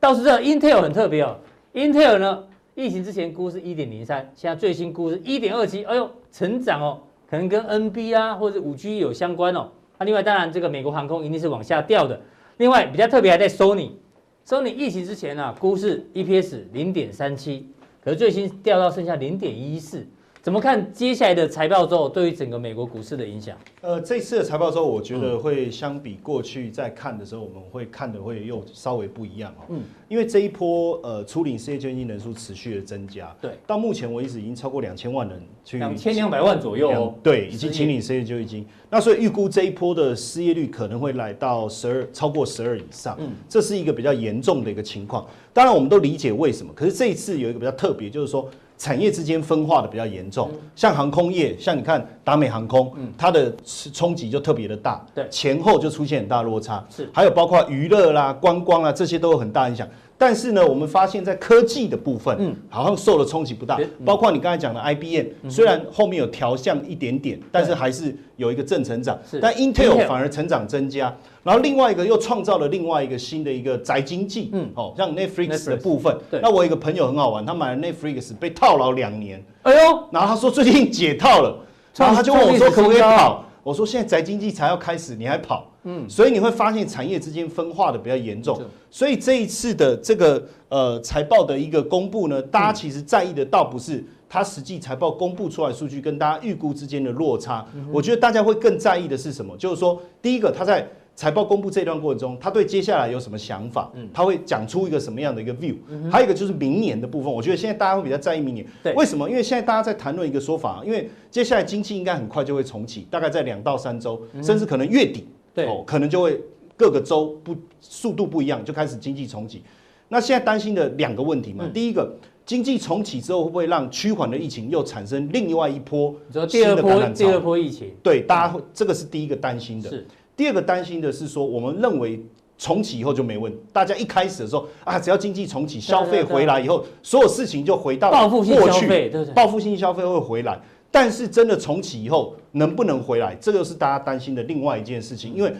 倒是这 Intel 很特别哦，Intel 呢疫情之前估是一点零三，现在最新估是一点二七，哎呦，成长哦，可能跟 NB 啊或者五 G 有相关哦。那另外当然这个美国航空一定是往下掉的。另外比较特别还在 Sony，Sony 疫情之前啊，估是 EPS 零点三七，可是最新掉到剩下零点一四。怎么看接下来的财报之后对于整个美国股市的影响？呃，这次的财报之后，我觉得会相比过去在看的时候，我们会看的会又稍微不一样哦。嗯，因为这一波呃，初领失业救济金人数持续的增加，对，到目前为止已经超过两千万人去，两千两百万左右哦。对，已经请领失业救济金。那所以预估这一波的失业率可能会来到十二，超过十二以上。嗯，这是一个比较严重的一个情况。当然，我们都理解为什么，可是这一次有一个比较特别，就是说。产业之间分化的比较严重，像航空业，像你看达美航空，它的冲击就特别的大，对，前后就出现很大落差，是，还有包括娱乐啦、观光啊，这些都有很大影响。但是呢，我们发现，在科技的部分，嗯，好像受的冲击不大。包括你刚才讲的 IBM，虽然后面有调向一点点，但是还是有一个正成长。但 Intel 反而成长增加。然后另外一个又创造了另外一个新的一个宅经济。嗯，哦，像 Netflix 的部分。那我有一个朋友很好玩，他买了 Netflix，被套牢两年。哎呦，然后他说最近解套了，然后他就问我说可不可以跑？我说现在宅经济才要开始，你还跑？嗯，所以你会发现产业之间分化的比较严重，所以这一次的这个呃财报的一个公布呢，大家其实在意的倒不是它实际财报公布出来数据跟大家预估之间的落差，我觉得大家会更在意的是什么？就是说，第一个他在财报公布这段过程中，他对接下来有什么想法？他会讲出一个什么样的一个 view？还有一个就是明年的部分，我觉得现在大家会比较在意明年，为什么？因为现在大家在谈论一个说法，因为接下来经济应该很快就会重启，大概在两到三周，甚至可能月底。对，哦，可能就会各个州不速度不一样，就开始经济重启。那现在担心的两个问题嘛，嗯、第一个，经济重启之后会不会让趋缓的疫情又产生另外一波新的感染潮？第二波疫情，对，大家会这个是第一个担心的。是，第二个担心的是说，我们认为重启以后就没问题。大家一开始的时候啊，只要经济重启，消费回来以后，所有事情就回到过去，性消报复性消费会回来。但是真的重启以后能不能回来，这个是大家担心的另外一件事情，因为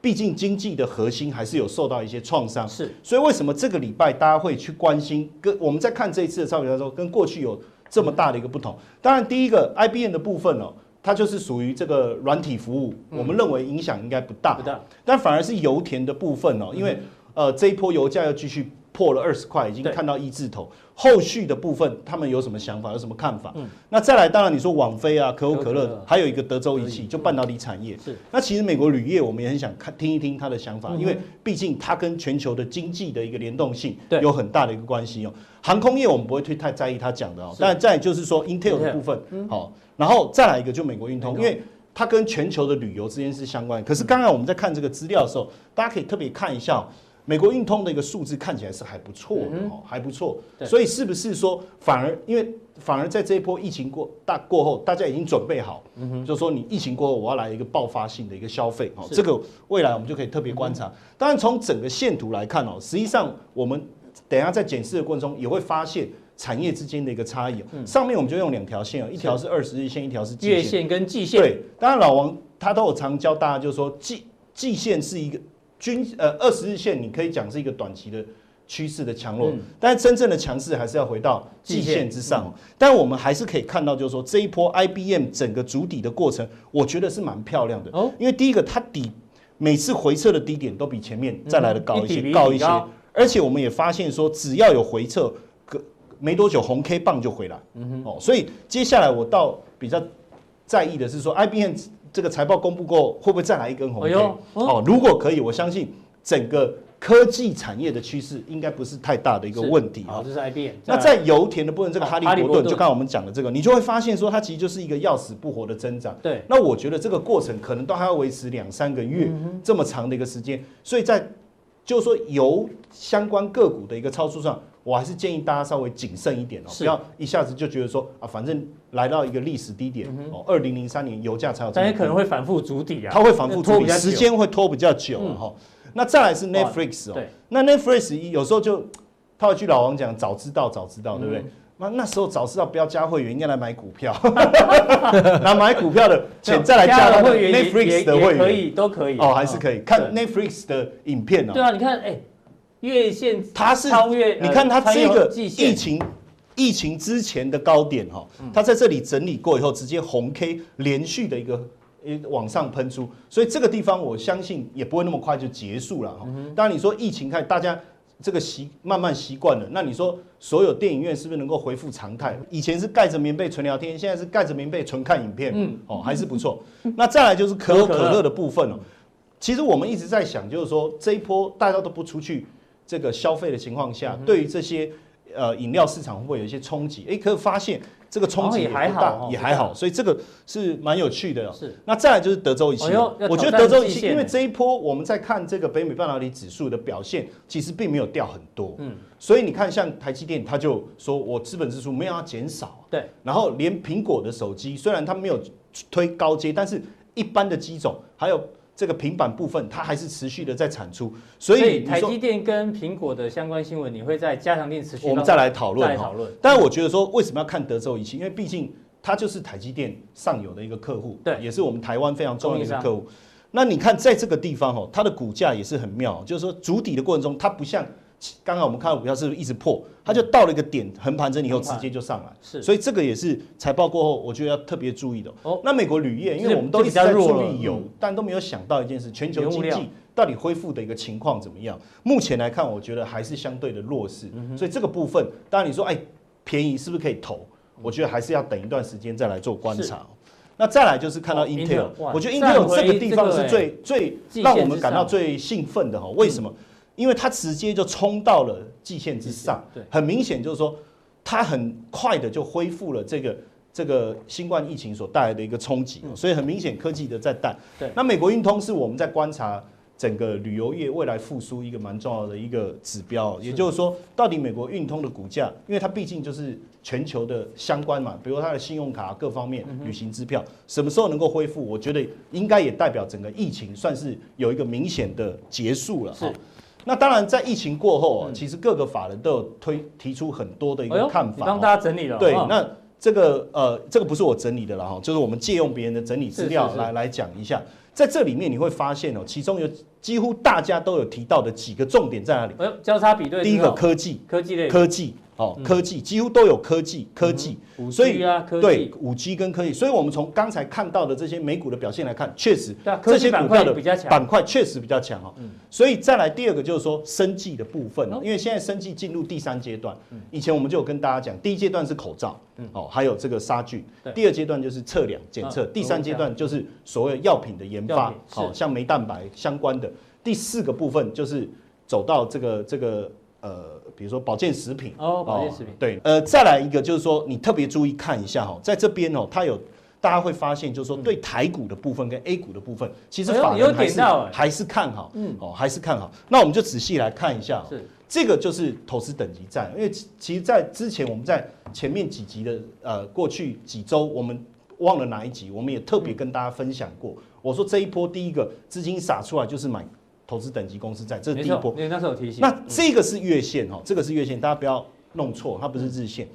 毕竟经济的核心还是有受到一些创伤。是，所以为什么这个礼拜大家会去关心？跟我们在看这一次的超级的时候，跟过去有这么大的一个不同。当然，第一个 IBM 的部分哦，它就是属于这个软体服务，我们认为影响应该不大。不大。但反而是油田的部分哦，因为呃这一波油价要继续破了二十块，已经看到一字头。后续的部分，他们有什么想法，有什么看法？嗯，那再来，当然你说网飞啊，可口可乐，还有一个德州仪器，就半导体产业。是。那其实美国铝业，我们也很想看听一听他的想法，因为毕竟它跟全球的经济的一个联动性有很大的一个关系哦。航空业我们不会太太在意他讲的哦，但再就是说 Intel 的部分，好，然后再来一个就美国运通，因为它跟全球的旅游之间是相关。可是刚刚我们在看这个资料的时候，大家可以特别看一下。美国运通的一个数字看起来是还不错的哦，还不错。所以是不是说反而因为反而在这一波疫情过大过后，大家已经准备好，就是说你疫情过后我要来一个爆发性的一个消费哦，这个未来我们就可以特别观察。当然从整个线图来看哦，实际上我们等一下在检视的过程中也会发现产业之间的一个差异。上面我们就用两条线哦，一条是二十日线，一条是月线跟季线。对，当然老王他都有常教大家，就是说季季线是一个。均呃二十日线，你可以讲是一个短期的趋势的强弱，嗯、但是真正的强势还是要回到季线之上。嗯、但我们还是可以看到，就是说这一波 IBM 整个主底的过程，我觉得是蛮漂亮的。哦，因为第一个它底每次回撤的低点都比前面再来的高一些，嗯、高一些。而且我们也发现说，只要有回撤，隔没多久红 K 棒就回来。嗯哼，哦，所以接下来我倒比较在意的是说 IBM。这个财报公布过，会不会再来一根红 K？哦，哦，如果可以，我相信整个科技产业的趋势应该不是太大的一个问题。好，这是 IBM。那在油田的部分，这个哈利伯顿，就刚刚我们讲的这个，你就会发现说，它其实就是一个要死不活的增长。对。那我觉得这个过程可能都还要维持两三个月这么长的一个时间，所以在就是说油相关个股的一个操作上。我还是建议大家稍微谨慎一点哦，不要一下子就觉得说啊，反正来到一个历史低点哦，二零零三年油价才有，但也可能会反复筑底啊，它会反复筑底，时间会拖比较久哈。那再来是 Netflix 哦，那 Netflix 有时候就套一句老王讲，早知道早知道，对不对？那那时候早知道不要加会员，应该来买股票，那买股票的钱再来加会员，Netflix 的会员。可以都可以。哦，还是可以看 Netflix 的影片哦。对啊，你看哎。月线它是超越，你看它这个疫情疫情之前的高点哈，它在这里整理过以后，直接红 K 连续的一个往上喷出，所以这个地方我相信也不会那么快就结束了哈。当然你说疫情看，大家这个习慢慢习惯了，那你说所有电影院是不是能够恢复常态？以前是盖着棉被纯聊天，现在是盖着棉被纯看影片，嗯，哦，还是不错。那再来就是可口可乐的部分哦，其实我们一直在想，就是说这一波大家都不出去。这个消费的情况下，对于这些呃饮料市场会不会有一些冲击？哎，可以发现这个冲击也还好，也还好，所以这个是蛮有趣的。是，那再来就是德州仪器，我觉得德州仪器，因为这一波我们在看这个北美半导体指数的表现，其实并没有掉很多。嗯，所以你看，像台积电，他就说我资本支出没有要减少。对，然后连苹果的手机，虽然它没有推高阶，但是一般的机种还有。这个平板部分，它还是持续的在产出，所以，台积电跟苹果的相关新闻，你会在加强电持续。我们再来讨论，再讨论。但是我觉得说，为什么要看德州仪器？因为毕竟它就是台积电上游的一个客户，对，也是我们台湾非常重要的一个客户。那你看在这个地方哦，它的股价也是很妙，就是说筑底的过程中，它不像。刚刚我们看到股票是不是一直破，它就到了一个点横盘整理以后直接就上来，是，所以这个也是财报过后我觉得要特别注意的。哦，那美国铝业，因为我们都一直在注意油，但都没有想到一件事，全球经济到底恢复的一个情况怎么样？目前来看，我觉得还是相对的弱势，所以这个部分，当然你说哎便宜是不是可以投？我觉得还是要等一段时间再来做观察。那再来就是看到 Intel，我觉得 Intel 这个地方是最最让我们感到最兴奋的哈，为什么？因为它直接就冲到了季线之上，对，很明显就是说，它很快的就恢复了这个这个新冠疫情所带来的一个冲击，所以很明显科技的在带。对，那美国运通是我们在观察整个旅游业未来复苏一个蛮重要的一个指标，也就是说，到底美国运通的股价，因为它毕竟就是全球的相关嘛，比如它的信用卡各方面、旅行支票，什么时候能够恢复？我觉得应该也代表整个疫情算是有一个明显的结束了。是。那当然，在疫情过后啊，其实各个法人都有推提出很多的一个看法，帮大家整理了。对，那这个呃，这个不是我整理的了哈，就是我们借用别人的整理资料来来讲一下。在这里面你会发现哦，其中有几乎大家都有提到的几个重点在哪里？交叉比对，第一个科技，科技类，科技哦，科技几乎都有科技，科技，嗯、所以啊，科技。对五 G 跟科技，所以我们从刚才看到的这些美股的表现来看，确实这些股票的板块确实比较强哦。所以再来第二个就是说生技的部分，因为现在生技进入第三阶段，以前我们就有跟大家讲，第一阶段是口罩，哦，还有这个杀菌，第二阶段就是测量检测，第三阶段就是所谓药品的研发，好像酶蛋白相关的，第四个部分就是走到这个这个呃。比如说保健食品哦，保健食品、哦、对，呃，再来一个就是说，你特别注意看一下哈，在这边哦，它有大家会发现，就是说对台股的部分跟 A 股的部分，其实法人还是还是看好，嗯，哦，还是看好。那我们就仔细来看一下，是。这个就是投资等级战，因为其实，在之前我们在前面几集的呃过去几周，我们忘了哪一集，我们也特别跟大家分享过，我说这一波第一个资金撒出来就是买。投资等级公司债，这是第一波。那时候有提醒。那这个是月线哦，这个是月线，大家不要弄错，它不是日线。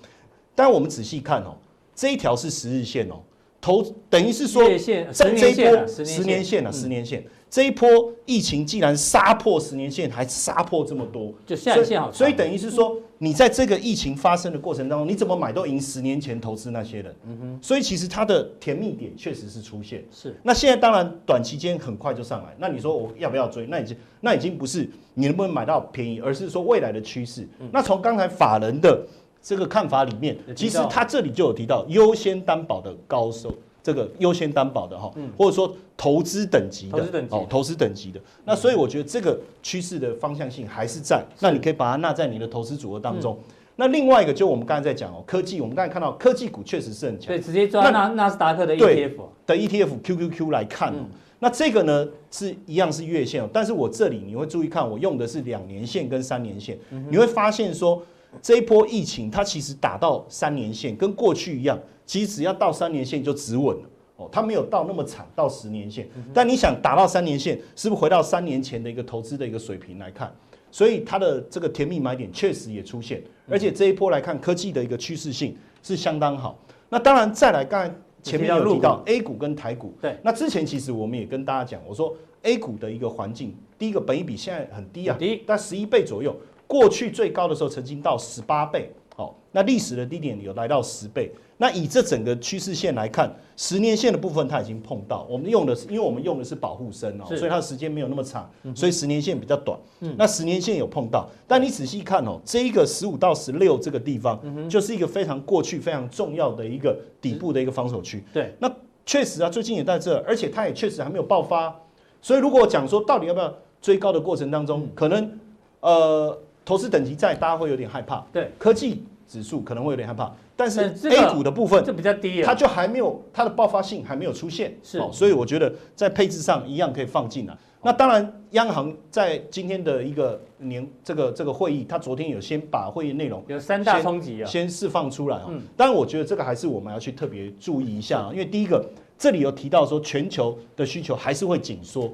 但我们仔细看哦，这一条是十日线哦，投等于是说在这一波十年线啊，十年线。这一波疫情既然杀破十年线，还杀破这么多，就下影线好。所以等于是说，你在这个疫情发生的过程当中，你怎么买都赢十年前投资那些人。嗯哼。所以其实它的甜蜜点确实是出现。是。那现在当然短期间很快就上来，那你说我要不要追？那已经那已经不是你能不能买到便宜，而是说未来的趋势。那从刚才法人的这个看法里面，其实他这里就有提到优先担保的高收。这个优先担保的哈，或者说投资等级的哦，投资等级的。那所以我觉得这个趋势的方向性还是在，那你可以把它纳在你的投资组合当中。那另外一个就我们刚才在讲哦，科技，我们刚才看到科技股确实是很强，对，直接抓纳纳斯达克的 ETF 的 ETF QQQ 来看，那这个呢是一样是月线，但是我这里你会注意看，我用的是两年线跟三年线，你会发现说这一波疫情它其实打到三年线，跟过去一样。其实只要到三年线就止稳了哦，它没有到那么惨，到十年线。但你想打到三年线，是不是回到三年前的一个投资的一个水平来看？所以它的这个甜蜜买点确实也出现，而且这一波来看，科技的一个趋势性是相当好。那当然再来，刚才前面有提到 A 股跟台股，对。那之前其实我们也跟大家讲，我说 A 股的一个环境，第一个本益比现在很低啊，低，但十一倍左右。过去最高的时候曾经到十八倍，好，那历史的低点有来到十倍。那以这整个趋势线来看，十年线的部分它已经碰到，我们用的是，因为我们用的是保护升哦，所以它的时间没有那么长，所以十年线比较短。嗯。那十年线有碰到，但你仔细看哦，这一个十五到十六这个地方，就是一个非常过去非常重要的一个底部的一个防守区。对，那确实啊，最近也在这，而且它也确实还没有爆发，所以如果讲说到底要不要追高的过程当中，可能呃投资等级债大家会有点害怕，对，科技指数可能会有点害怕。但是 A 股的部分，这比较低，它就还没有它的爆发性还没有出现，是，所以我觉得在配置上一样可以放进来。那当然，央行在今天的一个年这个这个会议，他昨天有先把会议内容有三大冲击啊，先释放出来啊。当然，我觉得这个还是我们要去特别注意一下啊，因为第一个这里有提到说全球的需求还是会紧缩，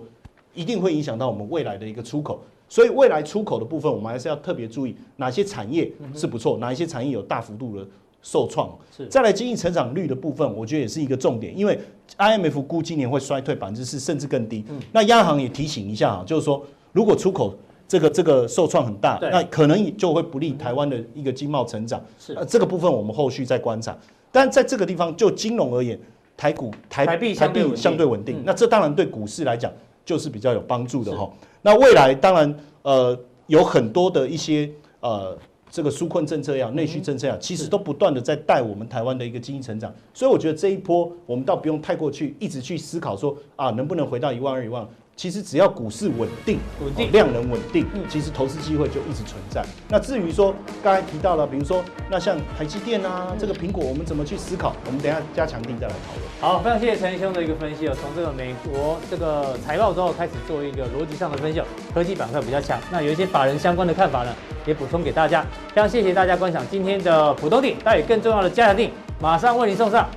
一定会影响到我们未来的一个出口，所以未来出口的部分，我们还是要特别注意哪些产业是不错，哪一些产业有大幅度的。受创是再来经济成长率的部分，我觉得也是一个重点，因为 IMF 估今年会衰退百分之四，甚至更低。嗯、那央行也提醒一下啊，就是说如果出口这个这个受创很大，那可能就会不利台湾的一个经贸成长。是，呃，这个部分我们后续再观察。但在这个地方就金融而言，台股台台币相对稳定，嗯、那这当然对股市来讲就是比较有帮助的哈。那未来当然呃有很多的一些呃。这个纾困政策呀，内需政策呀，其实都不断的在带我们台湾的一个经济成长，所以我觉得这一波我们倒不用太过去一直去思考说啊，能不能回到一万二一万。其实只要股市稳定，稳定量能稳定，嗯其实投资机会就一直存在。那至于说刚才提到了，比如说那像台积电啊，这个苹果，我们怎么去思考？我们等一下加强定再来讨论。好，非常谢谢陈兄的一个分析哦。从这个美国这个财报之后开始做一个逻辑上的分析，科技板块比较强。那有一些法人相关的看法呢，也补充给大家。非常谢谢大家观赏今天的普通定，但有更重要的加强定马上为您送上。